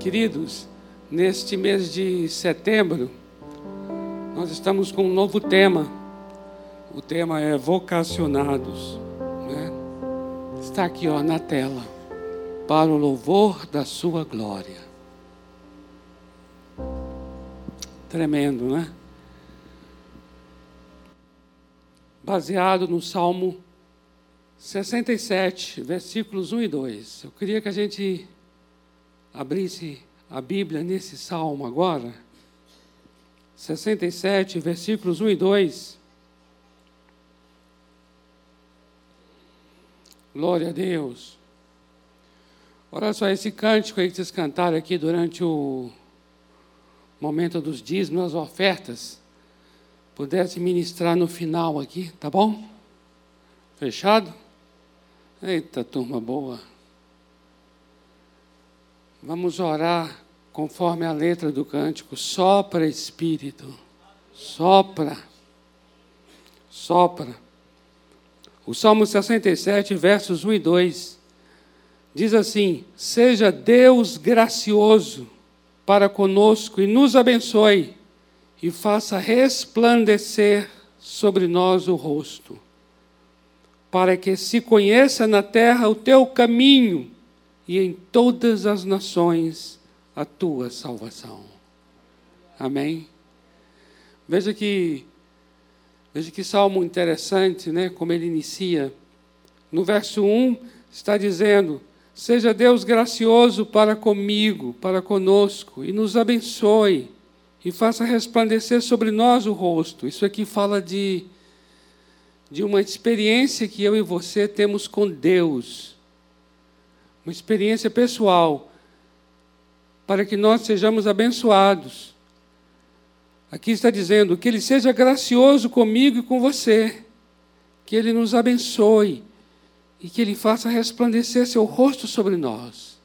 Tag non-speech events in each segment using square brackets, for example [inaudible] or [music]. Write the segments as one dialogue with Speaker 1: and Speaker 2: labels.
Speaker 1: Queridos, neste mês de setembro, nós estamos com um novo tema. O tema é vocacionados. Né? Está aqui ó, na tela. Para o louvor da sua glória. Tremendo, né? Baseado no Salmo 67, versículos 1 e 2. Eu queria que a gente abrisse a Bíblia nesse salmo agora. 67, versículos 1 e 2. Glória a Deus. Olha só esse cântico aí que vocês cantaram aqui durante o momento dos dízimos, as ofertas. Pudesse ministrar no final aqui, tá bom? Fechado? Eita, turma boa. Vamos orar conforme a letra do cântico. Sopra, Espírito. Sopra. Sopra. O Salmo 67, versos 1 e 2, diz assim: Seja Deus gracioso para conosco e nos abençoe, e faça resplandecer sobre nós o rosto, para que se conheça na terra o teu caminho e em todas as nações a tua salvação. Amém? Veja que veja que salmo interessante, né, como ele inicia. No verso 1 está dizendo: Seja Deus gracioso para comigo, para conosco, e nos abençoe, e faça resplandecer sobre nós o rosto. Isso aqui fala de, de uma experiência que eu e você temos com Deus uma experiência pessoal, para que nós sejamos abençoados. Aqui está dizendo que Ele seja gracioso comigo e com você, que Ele nos abençoe e que Ele faça resplandecer seu rosto sobre nós.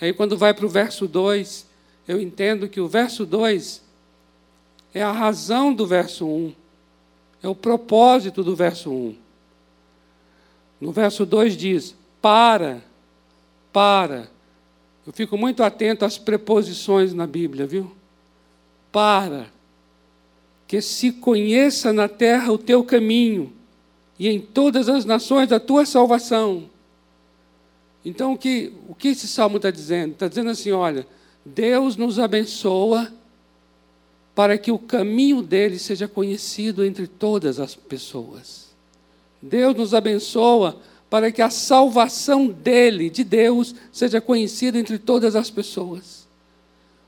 Speaker 1: Aí, quando vai para o verso 2, eu entendo que o verso 2 é a razão do verso 1, é o propósito do verso 1. No verso 2 diz: Para para. Eu fico muito atento às preposições na Bíblia, viu? Para. Que se conheça na terra o teu caminho e em todas as nações a tua salvação. Então, o que, o que esse salmo está dizendo? Está dizendo assim: olha, Deus nos abençoa para que o caminho dele seja conhecido entre todas as pessoas. Deus nos abençoa para que a salvação dele, de Deus, seja conhecida entre todas as pessoas.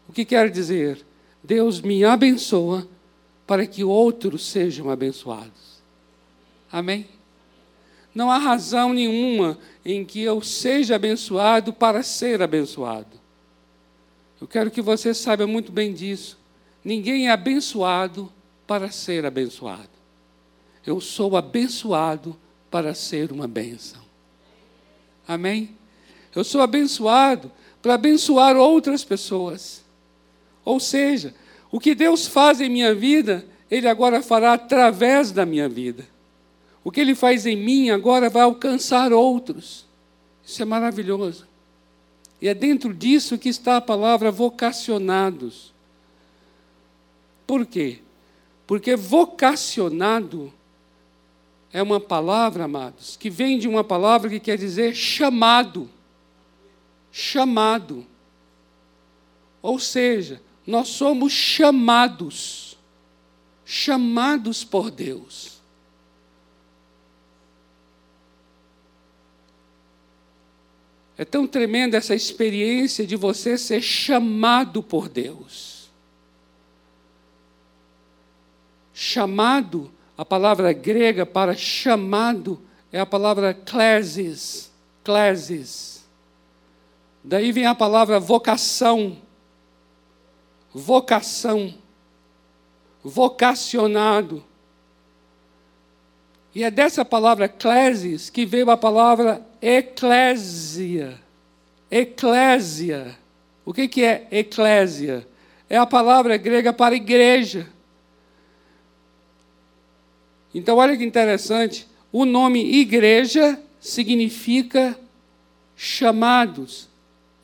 Speaker 1: O que quer dizer? Deus me abençoa para que outros sejam abençoados. Amém? Não há razão nenhuma em que eu seja abençoado para ser abençoado. Eu quero que você saiba muito bem disso. Ninguém é abençoado para ser abençoado. Eu sou abençoado para ser uma bênção. Amém? Eu sou abençoado para abençoar outras pessoas. Ou seja, o que Deus faz em minha vida, Ele agora fará através da minha vida. O que Ele faz em mim agora vai alcançar outros. Isso é maravilhoso. E é dentro disso que está a palavra vocacionados. Por quê? Porque vocacionado é uma palavra, amados, que vem de uma palavra que quer dizer chamado. Chamado. Ou seja, nós somos chamados. Chamados por Deus. É tão tremenda essa experiência de você ser chamado por Deus. Chamado a palavra grega para chamado é a palavra klesis, klesis. Daí vem a palavra vocação, vocação, vocacionado. E é dessa palavra klesis que veio a palavra eclésia. Eclésia. O que, que é eclésia? É a palavra grega para igreja. Então, olha que interessante: o nome igreja significa chamados.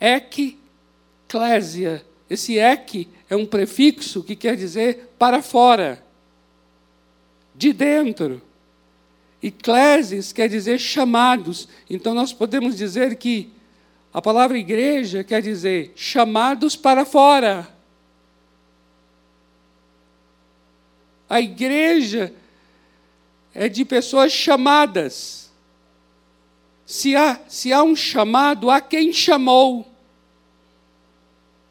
Speaker 1: Eclésia. Esse ek é um prefixo que quer dizer para fora, de dentro. Eclésias quer dizer chamados. Então nós podemos dizer que a palavra igreja quer dizer chamados para fora. A igreja é de pessoas chamadas. Se há, se há um chamado, há quem chamou.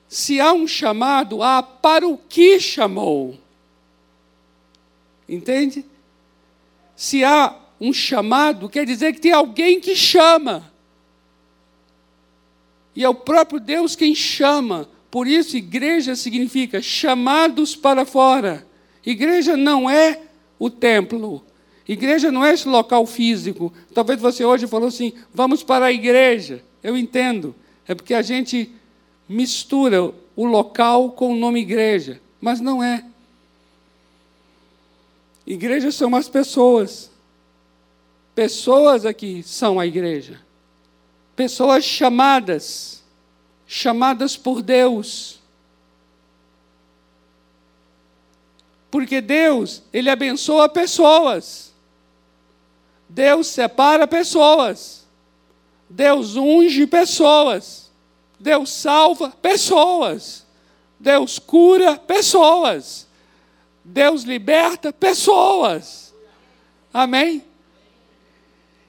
Speaker 1: Se há um chamado, há para o que chamou. Entende? Se há um chamado, quer dizer que tem alguém que chama. E é o próprio Deus quem chama. Por isso, igreja significa chamados para fora. Igreja não é o templo. Igreja não é esse local físico. Talvez você hoje falou assim: vamos para a igreja. Eu entendo. É porque a gente mistura o local com o nome igreja. Mas não é. Igrejas são as pessoas. Pessoas aqui são a igreja. Pessoas chamadas, chamadas por Deus. Porque Deus, Ele abençoa pessoas. Deus separa pessoas. Deus unge pessoas. Deus salva pessoas. Deus cura pessoas. Deus liberta pessoas. Amém?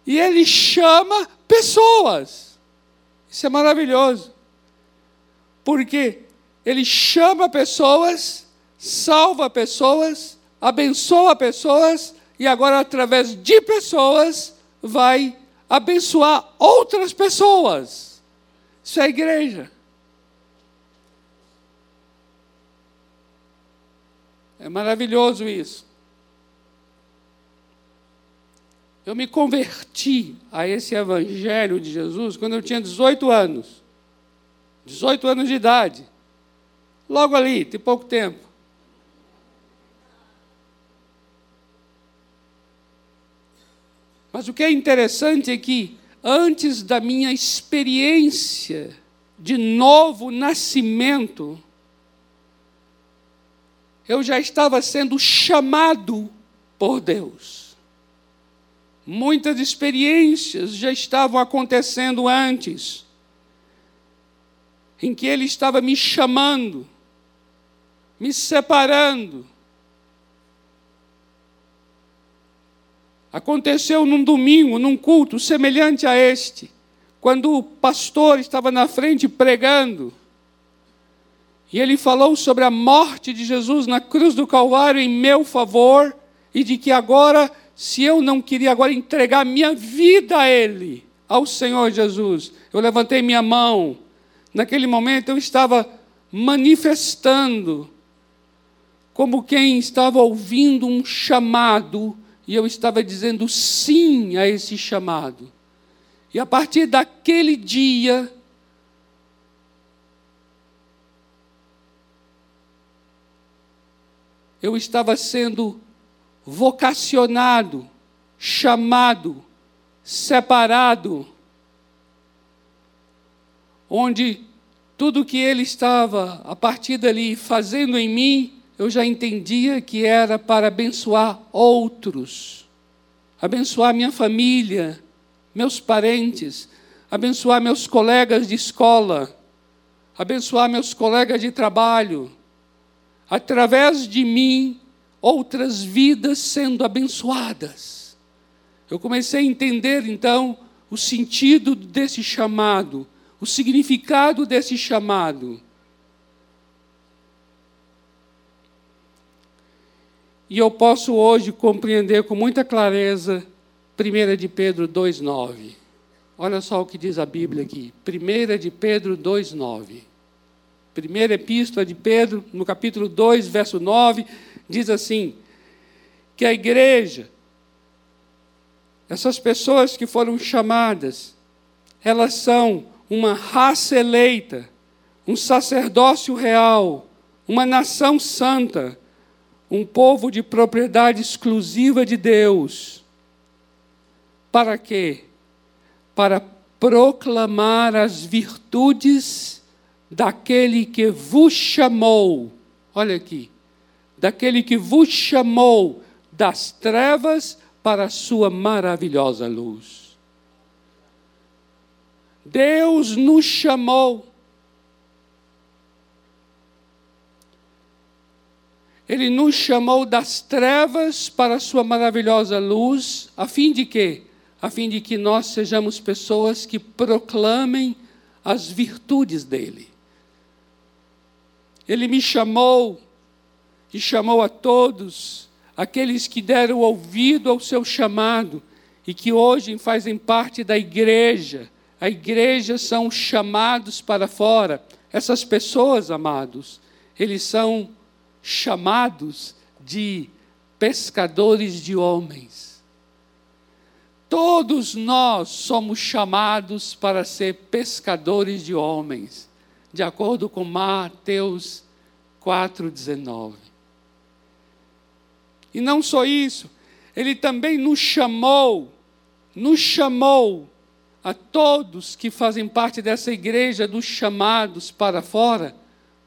Speaker 1: E Ele chama pessoas. Isso é maravilhoso. Porque Ele chama pessoas, salva pessoas, abençoa pessoas, e agora, através de pessoas, vai abençoar outras pessoas. Isso é igreja. É maravilhoso isso. Eu me converti a esse evangelho de Jesus quando eu tinha 18 anos. 18 anos de idade. Logo ali, tem pouco tempo. Mas o que é interessante é que, antes da minha experiência de novo nascimento, eu já estava sendo chamado por Deus. Muitas experiências já estavam acontecendo antes, em que Ele estava me chamando, me separando. Aconteceu num domingo, num culto semelhante a este, quando o pastor estava na frente pregando, e ele falou sobre a morte de Jesus na cruz do Calvário em meu favor e de que agora, se eu não queria agora entregar minha vida a Ele, ao Senhor Jesus, eu levantei minha mão. Naquele momento eu estava manifestando como quem estava ouvindo um chamado e eu estava dizendo sim a esse chamado. E a partir daquele dia, eu estava sendo vocacionado, chamado, separado, onde tudo que ele estava, a partir dali, fazendo em mim, eu já entendia que era para abençoar outros, abençoar minha família, meus parentes, abençoar meus colegas de escola, abençoar meus colegas de trabalho, através de mim, outras vidas sendo abençoadas. Eu comecei a entender então o sentido desse chamado, o significado desse chamado. E eu posso hoje compreender com muita clareza 1 de Pedro 2,9. Olha só o que diz a Bíblia aqui. 1 de Pedro 2,9. Primeira epístola de Pedro, no capítulo 2, verso 9, diz assim: que a igreja, essas pessoas que foram chamadas, elas são uma raça eleita, um sacerdócio real, uma nação santa, um povo de propriedade exclusiva de Deus. Para quê? Para proclamar as virtudes daquele que vos chamou, olha aqui, daquele que vos chamou das trevas para a sua maravilhosa luz. Deus nos chamou. Ele nos chamou das trevas para a sua maravilhosa luz, a fim de quê? A fim de que nós sejamos pessoas que proclamem as virtudes dele. Ele me chamou e chamou a todos aqueles que deram ouvido ao seu chamado e que hoje fazem parte da igreja. A igreja são chamados para fora. Essas pessoas, amados, eles são chamados de pescadores de homens. Todos nós somos chamados para ser pescadores de homens, de acordo com Mateus 4,19. E não só isso, ele também nos chamou, nos chamou a todos que fazem parte dessa igreja dos chamados para fora,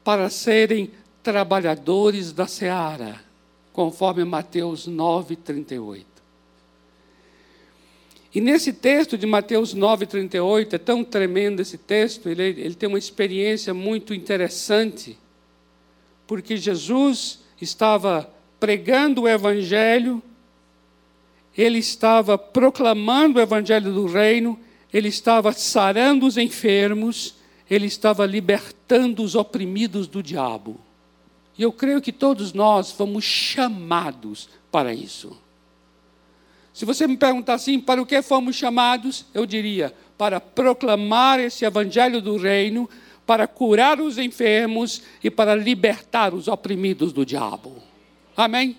Speaker 1: para serem trabalhadores da seara, conforme Mateus 9, 38. E nesse texto de Mateus 9, 38, é tão tremendo esse texto, ele, ele tem uma experiência muito interessante, porque Jesus estava pregando o Evangelho, ele estava proclamando o Evangelho do Reino, ele estava sarando os enfermos, ele estava libertando os oprimidos do diabo. E eu creio que todos nós fomos chamados para isso. Se você me perguntar assim, para o que fomos chamados? Eu diria, para proclamar esse evangelho do reino, para curar os enfermos e para libertar os oprimidos do diabo. Amém?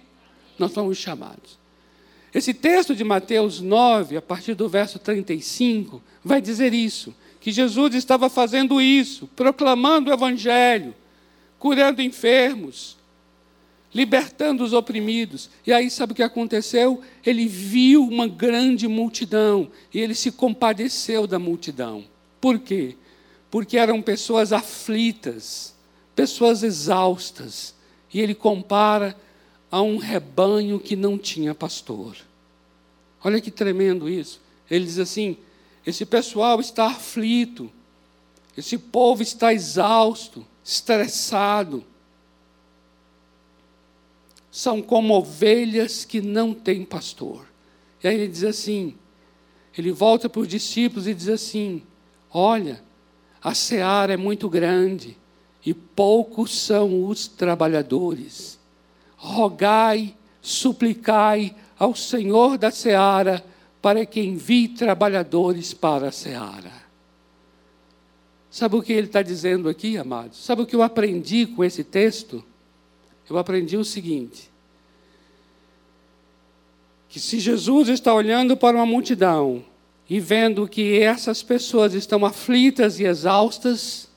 Speaker 1: Nós fomos chamados. Esse texto de Mateus 9, a partir do verso 35, vai dizer isso: que Jesus estava fazendo isso, proclamando o evangelho curando enfermos, libertando os oprimidos. E aí, sabe o que aconteceu? Ele viu uma grande multidão e ele se compadeceu da multidão. Por quê? Porque eram pessoas aflitas, pessoas exaustas. E ele compara a um rebanho que não tinha pastor. Olha que tremendo isso. Ele diz assim: esse pessoal está aflito, esse povo está exausto estressado. São como ovelhas que não têm pastor. E aí ele diz assim: ele volta para os discípulos e diz assim: Olha, a seara é muito grande e poucos são os trabalhadores. Rogai, suplicai ao Senhor da seara para que envie trabalhadores para a seara. Sabe o que ele está dizendo aqui, amados? Sabe o que eu aprendi com esse texto? Eu aprendi o seguinte: que se Jesus está olhando para uma multidão e vendo que essas pessoas estão aflitas e exaustas,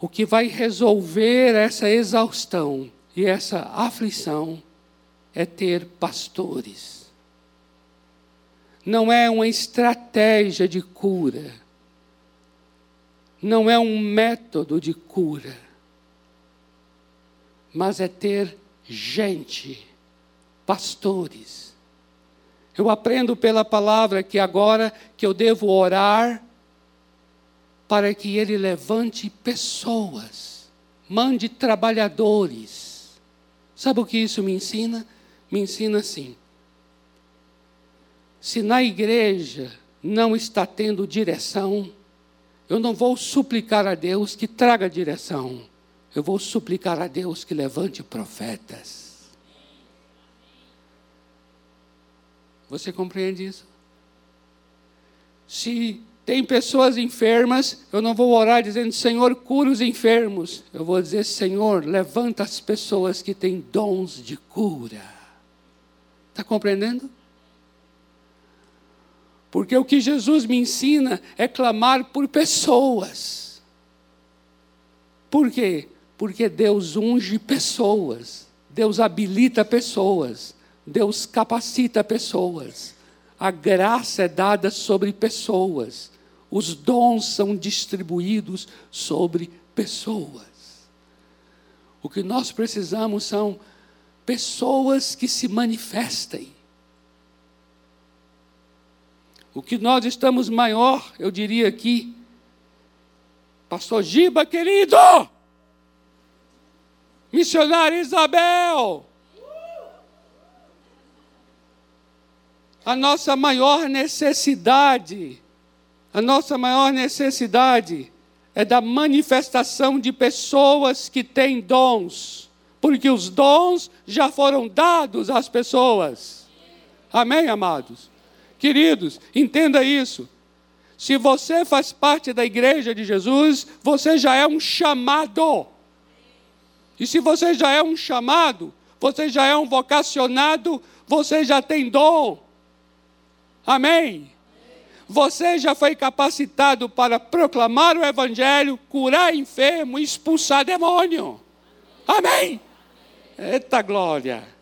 Speaker 1: o que vai resolver essa exaustão e essa aflição é ter pastores. Não é uma estratégia de cura não é um método de cura, mas é ter gente, pastores. Eu aprendo pela palavra que agora que eu devo orar para que ele levante pessoas, mande trabalhadores. Sabe o que isso me ensina? Me ensina assim: se na igreja não está tendo direção, eu não vou suplicar a Deus que traga direção. Eu vou suplicar a Deus que levante profetas. Você compreende isso? Se tem pessoas enfermas, eu não vou orar dizendo, Senhor, cura os enfermos. Eu vou dizer, Senhor, levanta as pessoas que têm dons de cura. Está compreendendo? Porque o que Jesus me ensina é clamar por pessoas. Por quê? Porque Deus unge pessoas, Deus habilita pessoas, Deus capacita pessoas. A graça é dada sobre pessoas. os dons são distribuídos sobre pessoas. O que nós precisamos são pessoas que se manifestem. O que nós estamos maior, eu diria aqui, Pastor Giba querido, missionária Isabel, a nossa maior necessidade, a nossa maior necessidade é da manifestação de pessoas que têm dons, porque os dons já foram dados às pessoas. Amém, amados? Queridos, entenda isso. Se você faz parte da igreja de Jesus, você já é um chamado. E se você já é um chamado, você já é um vocacionado, você já tem dom. Amém? Você já foi capacitado para proclamar o Evangelho, curar enfermo, expulsar demônio. Amém? Eita glória!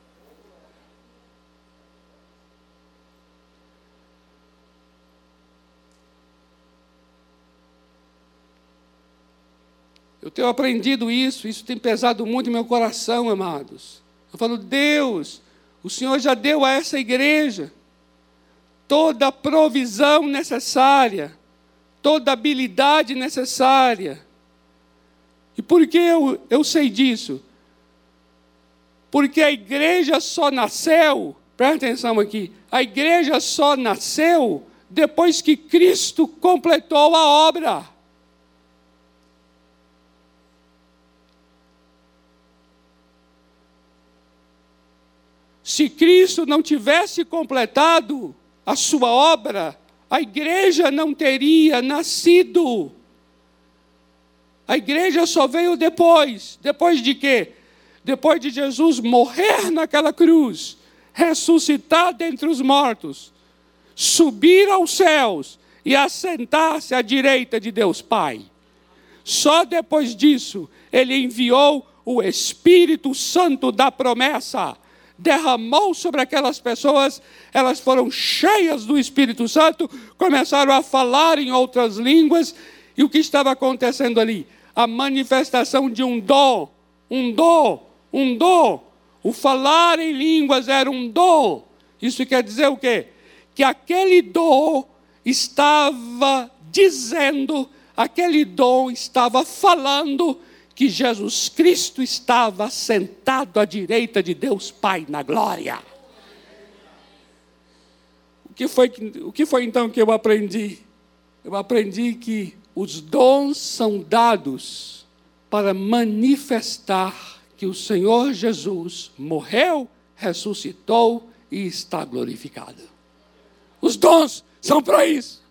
Speaker 1: Tenho aprendido isso, isso tem pesado muito em meu coração, amados. Eu falo, Deus, o Senhor já deu a essa igreja toda a provisão necessária, toda a habilidade necessária. E por que eu, eu sei disso? Porque a igreja só nasceu, presta atenção aqui, a igreja só nasceu depois que Cristo completou a obra. Se Cristo não tivesse completado, a sua obra, a igreja não teria nascido. A igreja só veio depois. Depois de quê? Depois de Jesus morrer naquela cruz, ressuscitar dentre os mortos, subir aos céus e assentar-se à direita de Deus Pai. Só depois disso ele enviou o Espírito Santo da promessa derramou sobre aquelas pessoas, elas foram cheias do Espírito Santo, começaram a falar em outras línguas, e o que estava acontecendo ali? A manifestação de um dom, um dom, um dom. O falar em línguas era um dom. Isso quer dizer o quê? Que aquele dom estava dizendo, aquele dom estava falando que Jesus Cristo estava sentado à direita de Deus Pai na glória. O que foi, o que foi então que eu aprendi? Eu aprendi que os dons são dados para manifestar que o Senhor Jesus morreu, ressuscitou e está glorificado. Os dons são para isso.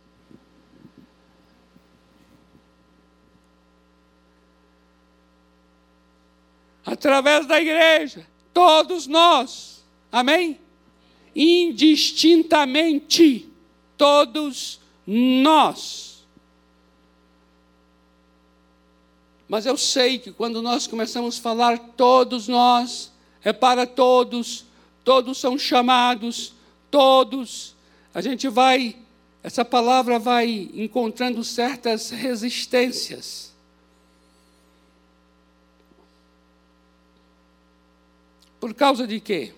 Speaker 1: Através da igreja, todos nós, amém? Indistintamente, todos nós. Mas eu sei que quando nós começamos a falar todos nós, é para todos, todos são chamados, todos, a gente vai, essa palavra vai encontrando certas resistências. Por causa de quê?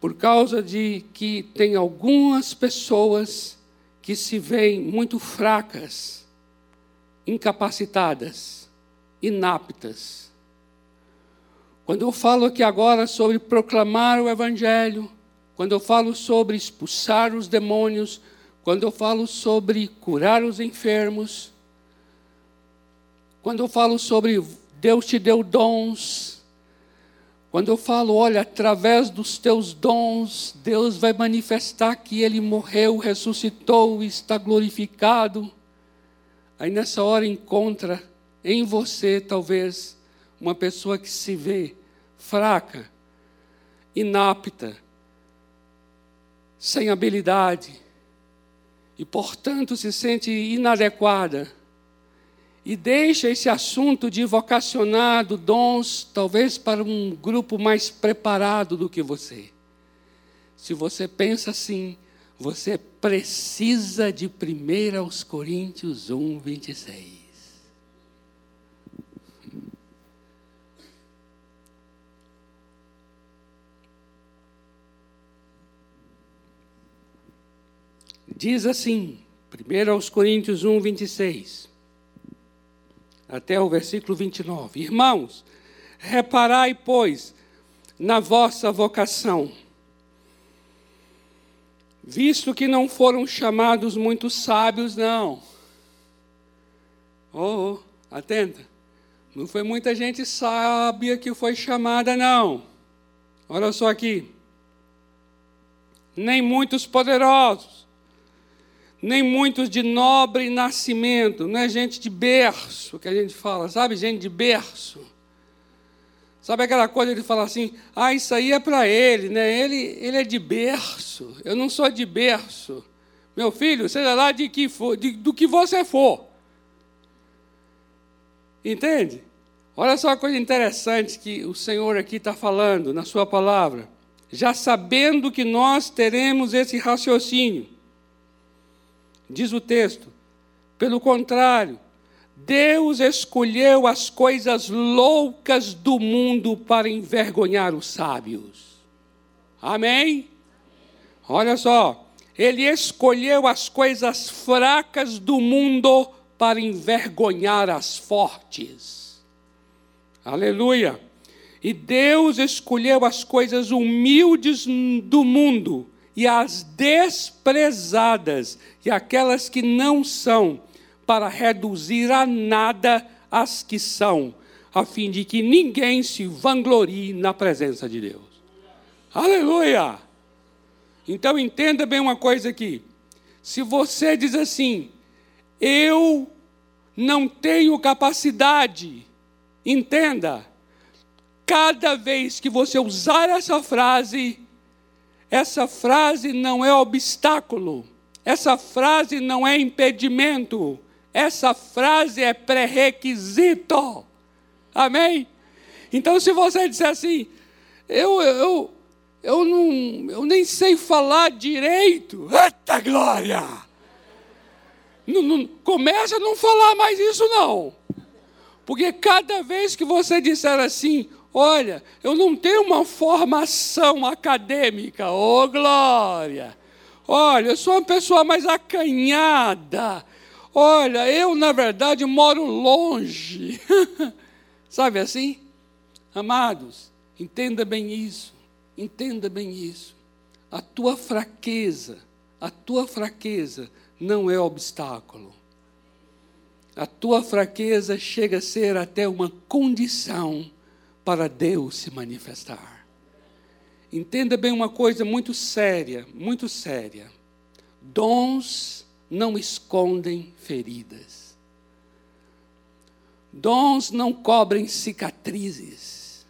Speaker 1: Por causa de que tem algumas pessoas que se veem muito fracas, incapacitadas, inaptas. Quando eu falo aqui agora sobre proclamar o Evangelho, quando eu falo sobre expulsar os demônios, quando eu falo sobre curar os enfermos, quando eu falo sobre Deus te deu dons. Quando eu falo, olha, através dos teus dons, Deus vai manifestar que Ele morreu, ressuscitou e está glorificado. Aí nessa hora encontra em você, talvez, uma pessoa que se vê fraca, inapta, sem habilidade, e portanto se sente inadequada e deixa esse assunto de vocacionado, dons, talvez para um grupo mais preparado do que você. Se você pensa assim, Você precisa de 1 aos Coríntios 1, 26. Diz assim, 1 aos Coríntios 1, 26, até o versículo 29. Irmãos, reparai, pois, na vossa vocação visto que não foram chamados muitos sábios, não. Oh, oh, atenta. Não foi muita gente sábia que foi chamada, não. Olha só aqui. Nem muitos poderosos, nem muitos de nobre nascimento, não é gente de berço que a gente fala, sabe? Gente de berço Sabe aquela coisa de falar assim, ah, isso aí é para ele, né? Ele, ele é de berço, eu não sou de berço. Meu filho, seja lá de que for, de, do que você for. Entende? Olha só a coisa interessante que o Senhor aqui está falando na sua palavra. Já sabendo que nós teremos esse raciocínio. Diz o texto. Pelo contrário, Deus escolheu as coisas loucas do mundo para envergonhar os sábios. Amém? Olha só, ele escolheu as coisas fracas do mundo para envergonhar as fortes. Aleluia. E Deus escolheu as coisas humildes do mundo e as desprezadas e aquelas que não são para reduzir a nada as que são, a fim de que ninguém se vanglorie na presença de Deus. Aleluia! Então entenda bem uma coisa aqui. Se você diz assim, eu não tenho capacidade, entenda, cada vez que você usar essa frase, essa frase não é obstáculo, essa frase não é impedimento, essa frase é pré-requisito. Amém? Então, se você disser assim, eu, eu, eu, não, eu nem sei falar direito, eita glória! Não, não, começa a não falar mais isso, não. Porque cada vez que você disser assim, olha, eu não tenho uma formação acadêmica, ô oh, glória! Olha, eu sou uma pessoa mais acanhada. Olha, eu na verdade moro longe. [laughs] Sabe assim? Amados, entenda bem isso. Entenda bem isso. A tua fraqueza, a tua fraqueza não é obstáculo. A tua fraqueza chega a ser até uma condição para Deus se manifestar. Entenda bem uma coisa muito séria, muito séria. Dons não escondem feridas. Dons não cobrem cicatrizes.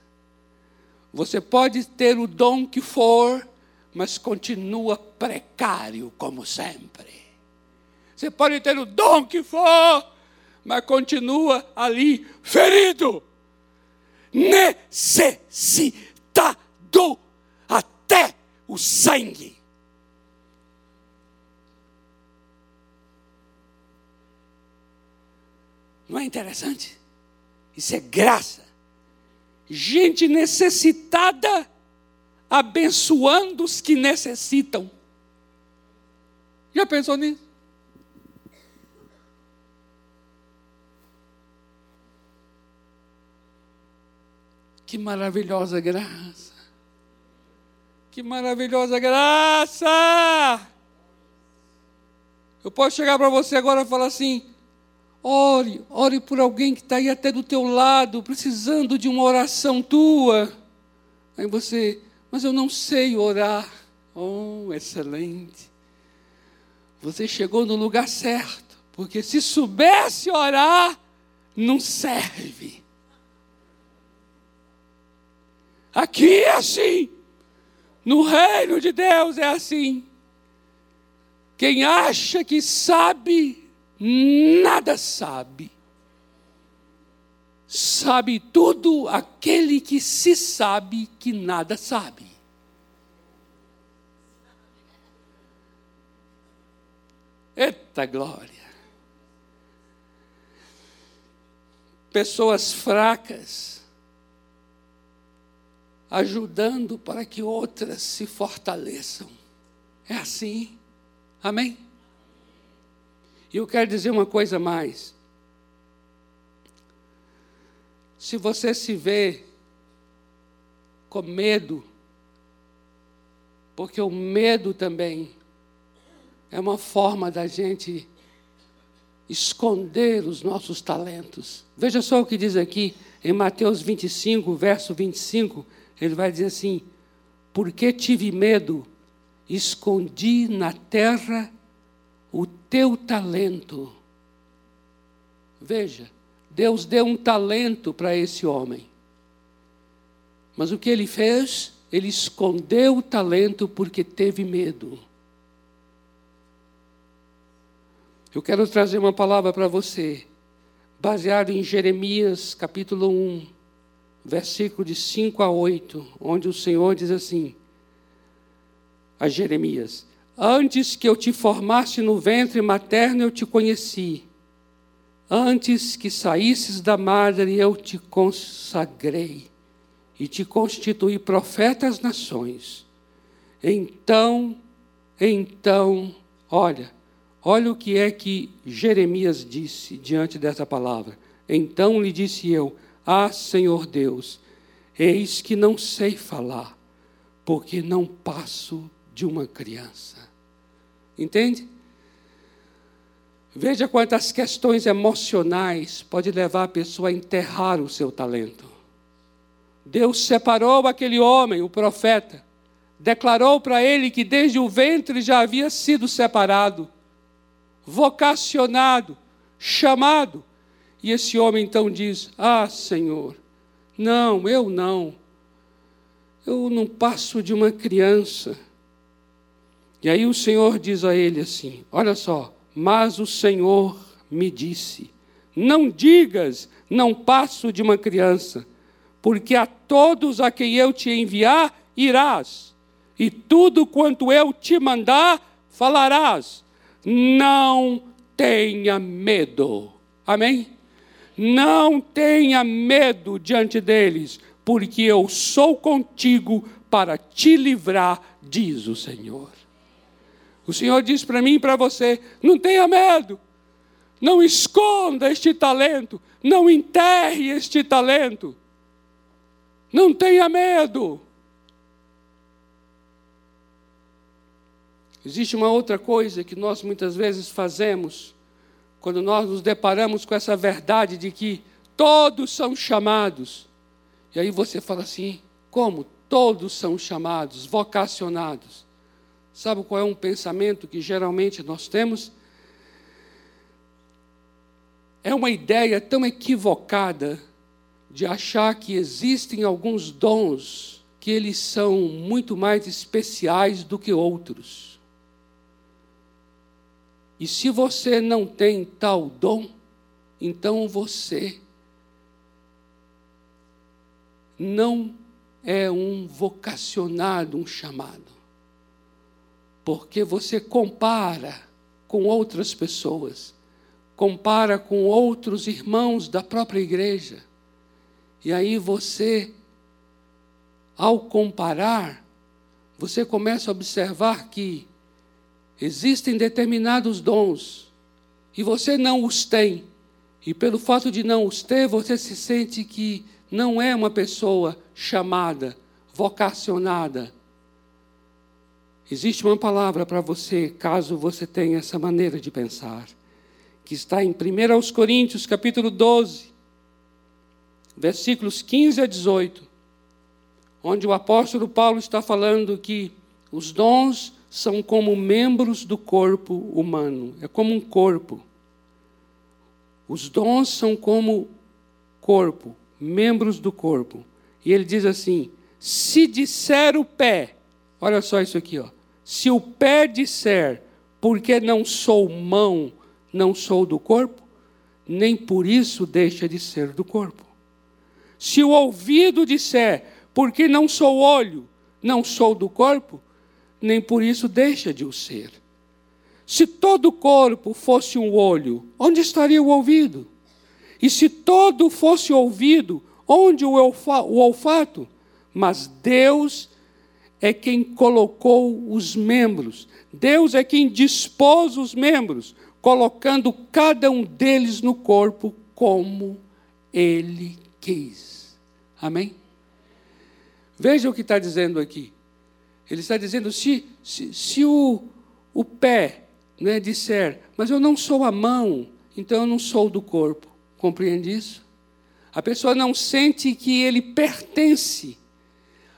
Speaker 1: Você pode ter o dom que for, mas continua precário como sempre. Você pode ter o dom que for, mas continua ali ferido, necessitado até o sangue. Não é interessante? Isso é graça. Gente necessitada abençoando os que necessitam. Já pensou nisso? Que maravilhosa graça. Que maravilhosa graça. Eu posso chegar para você agora e falar assim: Ore, ore por alguém que está aí até do teu lado, precisando de uma oração tua. Aí você, mas eu não sei orar. Oh, excelente. Você chegou no lugar certo, porque se soubesse orar, não serve. Aqui é assim. No reino de Deus é assim. Quem acha que sabe, nada sabe. Sabe tudo aquele que se sabe que nada sabe. Eita glória! Pessoas fracas, ajudando para que outras se fortaleçam. É assim. Amém? E eu quero dizer uma coisa mais. Se você se vê com medo, porque o medo também é uma forma da gente esconder os nossos talentos. Veja só o que diz aqui em Mateus 25, verso 25, ele vai dizer assim: Porque tive medo, escondi na terra o teu talento. Veja, Deus deu um talento para esse homem. Mas o que ele fez? Ele escondeu o talento porque teve medo. Eu quero trazer uma palavra para você, baseado em Jeremias capítulo 1, versículo de 5 a 8, onde o Senhor diz assim: a Jeremias: Antes que eu te formasse no ventre materno, eu te conheci. Antes que saísses da madre, eu te consagrei e te constituí profeta às nações. Então, então, olha, olha o que é que Jeremias disse diante dessa palavra. Então lhe disse eu: Ah, Senhor Deus, eis que não sei falar, porque não passo de uma criança. Entende? Veja quantas questões emocionais pode levar a pessoa a enterrar o seu talento. Deus separou aquele homem, o profeta, declarou para ele que desde o ventre já havia sido separado, vocacionado, chamado. E esse homem então diz: Ah, Senhor, não, eu não. Eu não passo de uma criança. E aí o Senhor diz a ele assim: Olha só, mas o Senhor me disse: Não digas, não passo de uma criança, porque a todos a quem eu te enviar irás, e tudo quanto eu te mandar falarás. Não tenha medo. Amém? Não tenha medo diante deles, porque eu sou contigo para te livrar, diz o Senhor. O Senhor diz para mim e para você: não tenha medo, não esconda este talento, não enterre este talento, não tenha medo. Existe uma outra coisa que nós muitas vezes fazemos, quando nós nos deparamos com essa verdade de que todos são chamados. E aí você fala assim: como? Todos são chamados, vocacionados. Sabe qual é um pensamento que geralmente nós temos? É uma ideia tão equivocada de achar que existem alguns dons que eles são muito mais especiais do que outros. E se você não tem tal dom, então você não é um vocacionado, um chamado porque você compara com outras pessoas, compara com outros irmãos da própria igreja. E aí você, ao comparar, você começa a observar que existem determinados dons e você não os tem. E pelo fato de não os ter, você se sente que não é uma pessoa chamada, vocacionada Existe uma palavra para você, caso você tenha essa maneira de pensar, que está em 1 Coríntios, capítulo 12, versículos 15 a 18, onde o apóstolo Paulo está falando que os dons são como membros do corpo humano, é como um corpo. Os dons são como corpo, membros do corpo. E ele diz assim: se disser o pé, olha só isso aqui, ó. Se o pé disser, porque não sou mão, não sou do corpo, nem por isso deixa de ser do corpo. Se o ouvido disser, porque não sou olho, não sou do corpo, nem por isso deixa de o ser. Se todo o corpo fosse um olho, onde estaria o ouvido? E se todo fosse ouvido, onde o olfato? Mas Deus é quem colocou os membros, Deus é quem dispôs os membros, colocando cada um deles no corpo como Ele quis. Amém? Veja o que está dizendo aqui. Ele está dizendo: se, se, se o, o pé né, disser, mas eu não sou a mão, então eu não sou do corpo. Compreende isso? A pessoa não sente que ele pertence.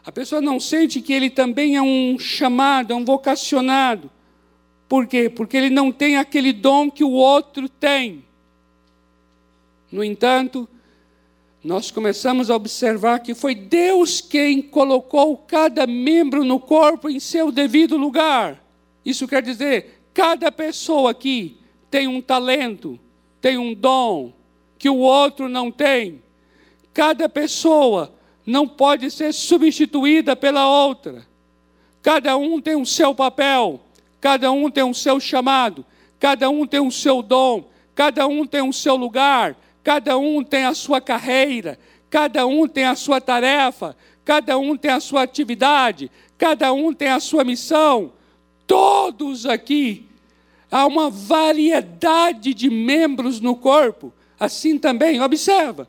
Speaker 1: A pessoa não sente que ele também é um chamado, é um vocacionado. Por quê? Porque ele não tem aquele dom que o outro tem. No entanto, nós começamos a observar que foi Deus quem colocou cada membro no corpo em seu devido lugar. Isso quer dizer, cada pessoa aqui tem um talento, tem um dom que o outro não tem. Cada pessoa não pode ser substituída pela outra. Cada um tem o seu papel, cada um tem o seu chamado, cada um tem o seu dom, cada um tem o seu lugar, cada um tem a sua carreira, cada um tem a sua tarefa, cada um tem a sua atividade, cada um tem a sua missão. Todos aqui há uma variedade de membros no corpo. Assim também, observa,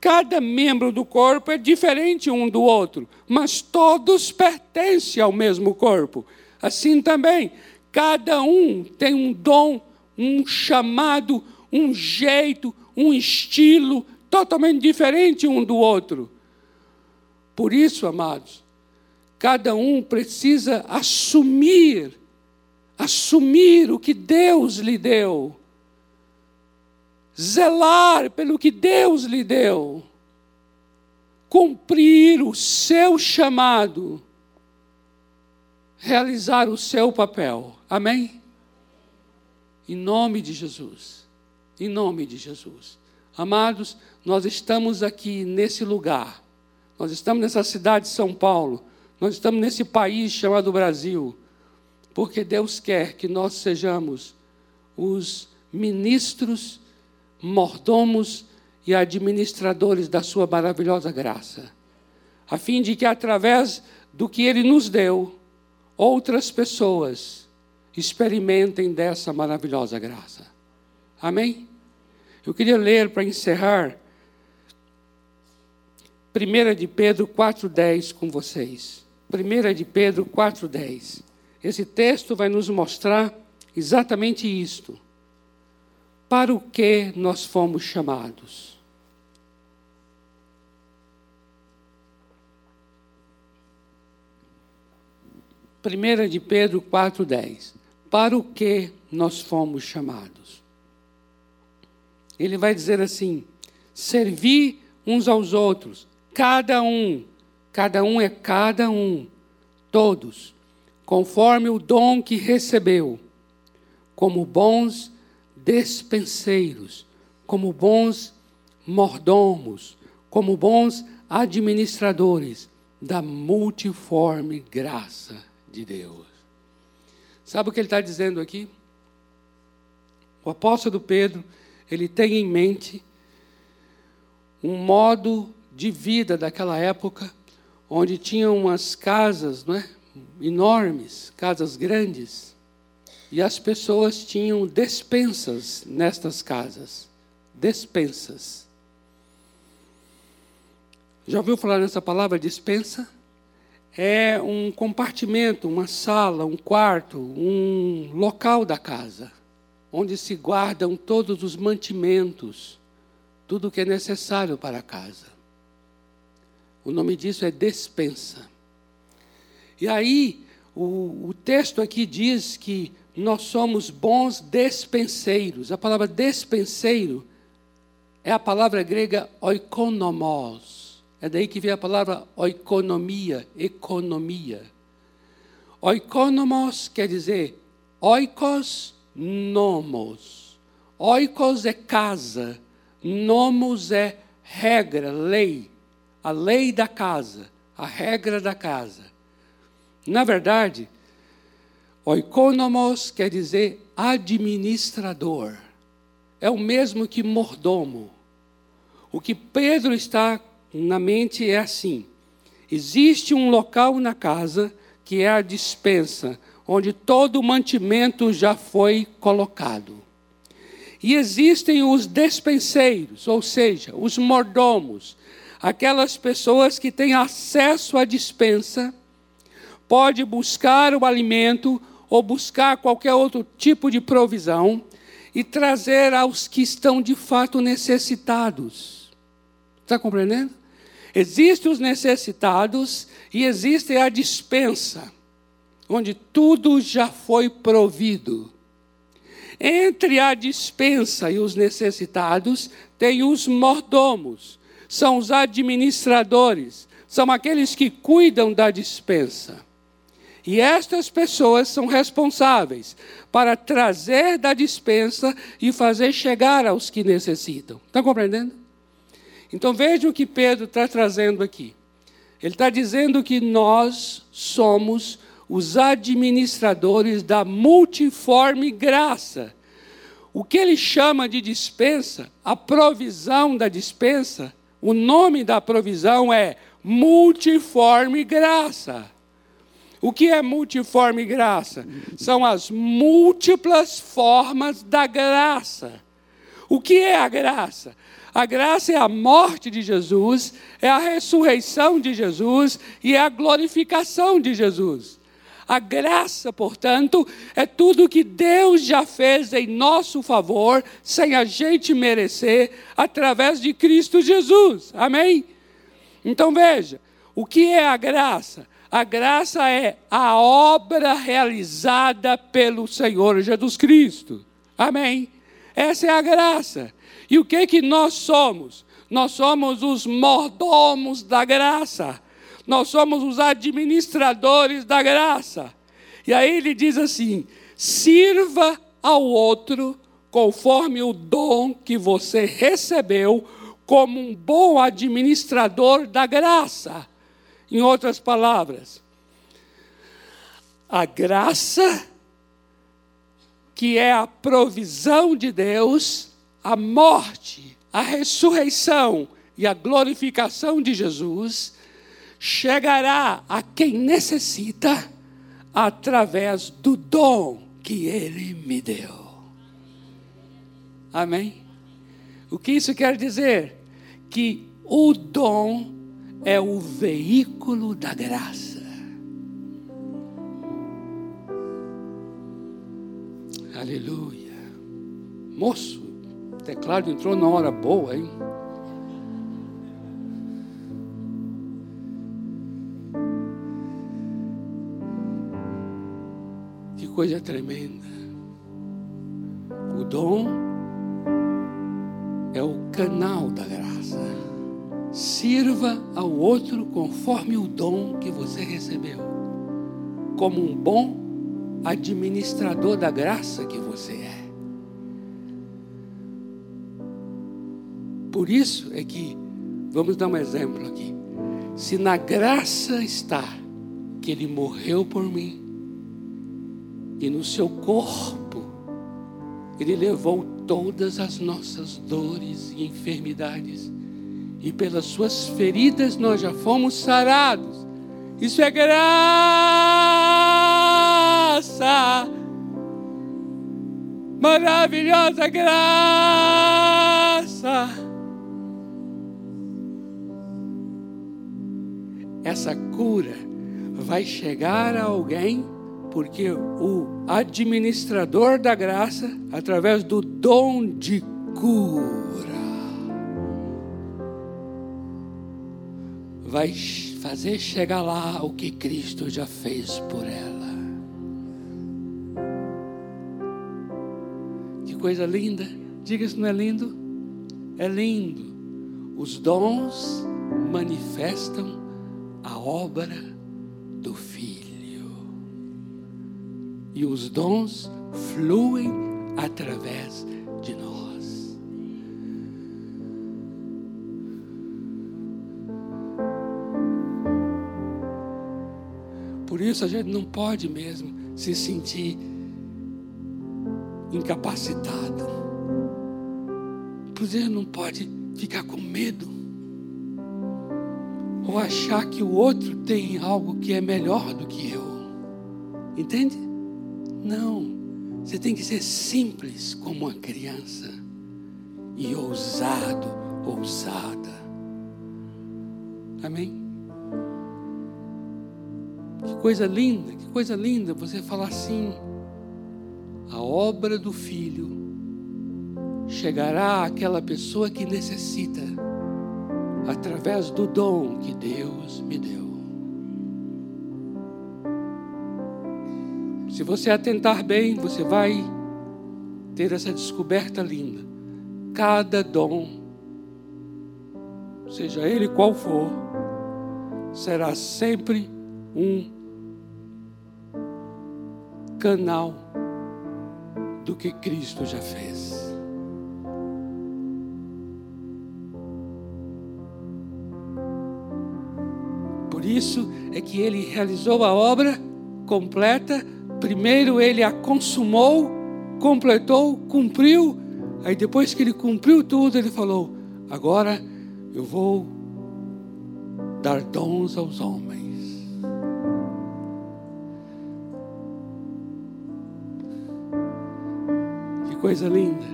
Speaker 1: cada membro do corpo é diferente um do outro, mas todos pertencem ao mesmo corpo. Assim também, cada um tem um dom, um chamado, um jeito, um estilo totalmente diferente um do outro. Por isso, amados, cada um precisa assumir, assumir o que Deus lhe deu, zelar pelo que Deus lhe deu, cumprir o seu chamado, realizar o seu papel. Amém? Em nome de Jesus. Em nome de Jesus. Amados, nós estamos aqui nesse lugar. Nós estamos nessa cidade de São Paulo. Nós estamos nesse país chamado Brasil. Porque Deus quer que nós sejamos os ministros, mordomos e administradores da Sua maravilhosa graça. A fim de que, através do que Ele nos deu, outras pessoas experimentem dessa maravilhosa graça. Amém? Eu queria ler para encerrar 1 de Pedro 4,10 com vocês. 1 de Pedro 4,10. Esse texto vai nos mostrar exatamente isto. Para o que nós fomos chamados? Primeira de Pedro 4:10. Para o que nós fomos chamados? Ele vai dizer assim: servir uns aos outros, cada um, cada um é cada um, todos, conforme o dom que recebeu, como bons despenseiros, como bons mordomos, como bons administradores da multiforme graça de Deus. Sabe o que ele está dizendo aqui? O apóstolo Pedro ele tem em mente um modo de vida daquela época, onde tinham umas casas não é? enormes, casas grandes, e as pessoas tinham despensas nestas casas. Despensas. Já ouviu falar nessa palavra dispensa? É um compartimento, uma sala, um quarto, um local da casa onde se guardam todos os mantimentos, tudo o que é necessário para a casa. O nome disso é despensa. E aí, o, o texto aqui diz que nós somos bons despenseiros. A palavra despenseiro é a palavra grega oikonomos. É daí que vem a palavra oikonomia, economia. Oikonomos quer dizer oikos nomos. Oikos é casa, nomos é regra, lei, a lei da casa, a regra da casa. Na verdade, Oikonomos quer dizer administrador. É o mesmo que mordomo. O que Pedro está na mente é assim: existe um local na casa que é a dispensa, onde todo o mantimento já foi colocado. E existem os despenseiros, ou seja, os mordomos, aquelas pessoas que têm acesso à dispensa, pode buscar o alimento ou buscar qualquer outro tipo de provisão e trazer aos que estão de fato necessitados. Está compreendendo? Existem os necessitados e existe a dispensa, onde tudo já foi provido. Entre a dispensa e os necessitados, tem os mordomos, são os administradores, são aqueles que cuidam da dispensa. E estas pessoas são responsáveis para trazer da dispensa e fazer chegar aos que necessitam. Estão compreendendo? Então vejam o que Pedro está trazendo aqui. Ele está dizendo que nós somos os administradores da multiforme graça. O que ele chama de dispensa, a provisão da dispensa, o nome da provisão é multiforme graça. O que é multiforme graça? São as múltiplas formas da graça. O que é a graça? A graça é a morte de Jesus, é a ressurreição de Jesus e é a glorificação de Jesus. A graça, portanto, é tudo que Deus já fez em nosso favor, sem a gente merecer, através de Cristo Jesus. Amém? Então veja, o que é a graça? A graça é a obra realizada pelo Senhor Jesus Cristo. Amém? Essa é a graça. E o que que nós somos? Nós somos os mordomos da graça. Nós somos os administradores da graça. E aí ele diz assim: sirva ao outro conforme o dom que você recebeu, como um bom administrador da graça. Em outras palavras, a graça, que é a provisão de Deus, a morte, a ressurreição e a glorificação de Jesus, chegará a quem necessita através do dom que ele me deu. Amém? O que isso quer dizer? Que o dom é o veículo da graça. Aleluia. Moço, teclado entrou na hora boa, hein? Coisa tremenda. O dom é o canal da graça. Sirva ao outro conforme o dom que você recebeu, como um bom administrador da graça que você é. Por isso é que, vamos dar um exemplo aqui. Se na graça está que Ele morreu por mim, e no seu corpo ele levou todas as nossas dores e enfermidades, e pelas suas feridas nós já fomos sarados. Isso é graça, maravilhosa graça. Essa cura vai chegar a alguém porque o administrador da graça, através do dom de cura, vai fazer chegar lá o que Cristo já fez por ela. Que coisa linda! Diga se não é lindo? É lindo. Os dons manifestam a obra do Filho e os dons fluem através de nós. Por isso a gente não pode mesmo se sentir incapacitado. Você não pode ficar com medo ou achar que o outro tem algo que é melhor do que eu. Entende? Não. Você tem que ser simples como uma criança e ousado, ousada. Amém? Que coisa linda, que coisa linda você falar assim. A obra do Filho chegará àquela pessoa que necessita, através do dom que Deus me deu. Se você atentar bem, você vai ter essa descoberta linda. Cada dom, seja ele qual for, será sempre um canal do que Cristo já fez. Por isso é que ele realizou a obra completa. Primeiro ele a consumou, completou, cumpriu. Aí depois que ele cumpriu tudo, ele falou: Agora eu vou dar dons aos homens. Que coisa linda.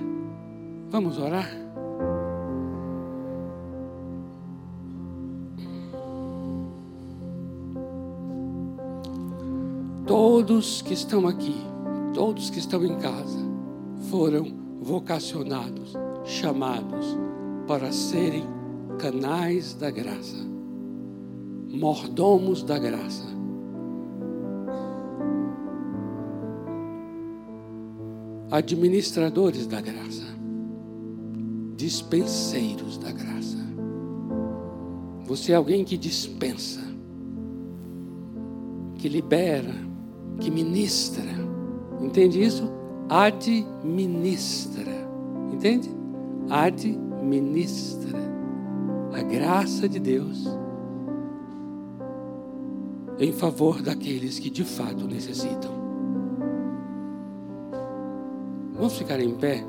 Speaker 1: Vamos orar? Todos que estão aqui, todos que estão em casa, foram vocacionados, chamados para serem canais da graça mordomos da graça. Administradores da graça, dispenseiros da graça. Você é alguém que dispensa, que libera, que ministra. Entende isso? Administra. Entende? Administra a graça de Deus em favor daqueles que de fato necessitam. Vamos ficar em pé?